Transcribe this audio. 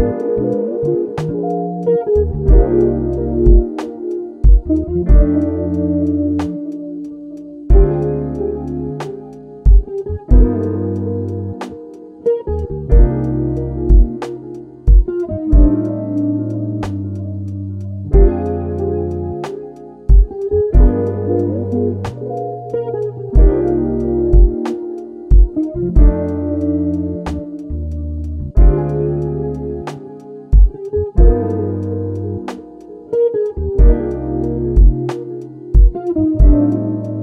Thank you. Música